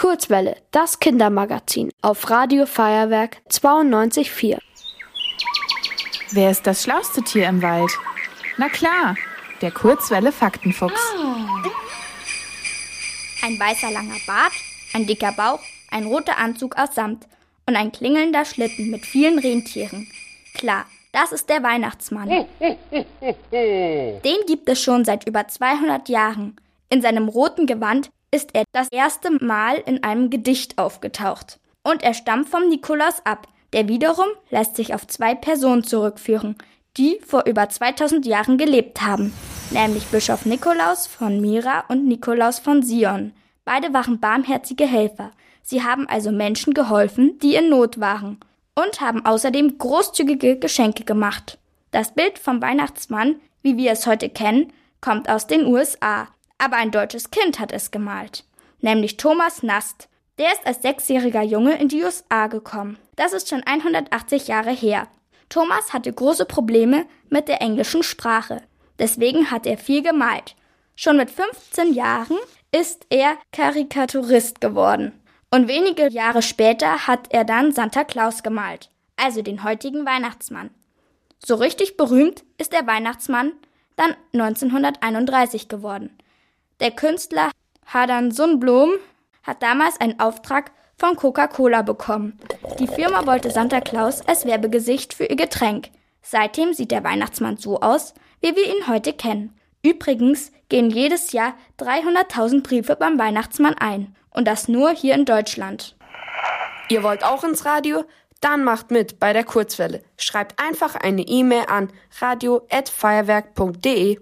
Kurzwelle, das Kindermagazin auf Radio Feuerwerk 92.4. Wer ist das schlauste Tier im Wald? Na klar, der Kurzwelle Faktenfuchs. Ein weißer langer Bart, ein dicker Bauch, ein roter Anzug aus Samt und ein klingelnder Schlitten mit vielen Rentieren. Klar, das ist der Weihnachtsmann. Den gibt es schon seit über 200 Jahren. In seinem roten Gewand ist er das erste Mal in einem Gedicht aufgetaucht. Und er stammt vom Nikolaus ab, der wiederum lässt sich auf zwei Personen zurückführen, die vor über 2000 Jahren gelebt haben, nämlich Bischof Nikolaus von Myra und Nikolaus von Sion. Beide waren barmherzige Helfer. Sie haben also Menschen geholfen, die in Not waren und haben außerdem großzügige Geschenke gemacht. Das Bild vom Weihnachtsmann, wie wir es heute kennen, kommt aus den USA aber ein deutsches Kind hat es gemalt, nämlich Thomas Nast. Der ist als sechsjähriger Junge in die USA gekommen. Das ist schon 180 Jahre her. Thomas hatte große Probleme mit der englischen Sprache. Deswegen hat er viel gemalt. Schon mit 15 Jahren ist er Karikaturist geworden. Und wenige Jahre später hat er dann Santa Claus gemalt, also den heutigen Weihnachtsmann. So richtig berühmt ist der Weihnachtsmann dann 1931 geworden. Der Künstler Hadan Sundblom hat damals einen Auftrag von Coca-Cola bekommen. Die Firma wollte Santa Claus als Werbegesicht für ihr Getränk. Seitdem sieht der Weihnachtsmann so aus, wie wir ihn heute kennen. Übrigens gehen jedes Jahr 300.000 Briefe beim Weihnachtsmann ein. Und das nur hier in Deutschland. Ihr wollt auch ins Radio? Dann macht mit bei der Kurzwelle. Schreibt einfach eine E-Mail an radio.feuerwerk.de.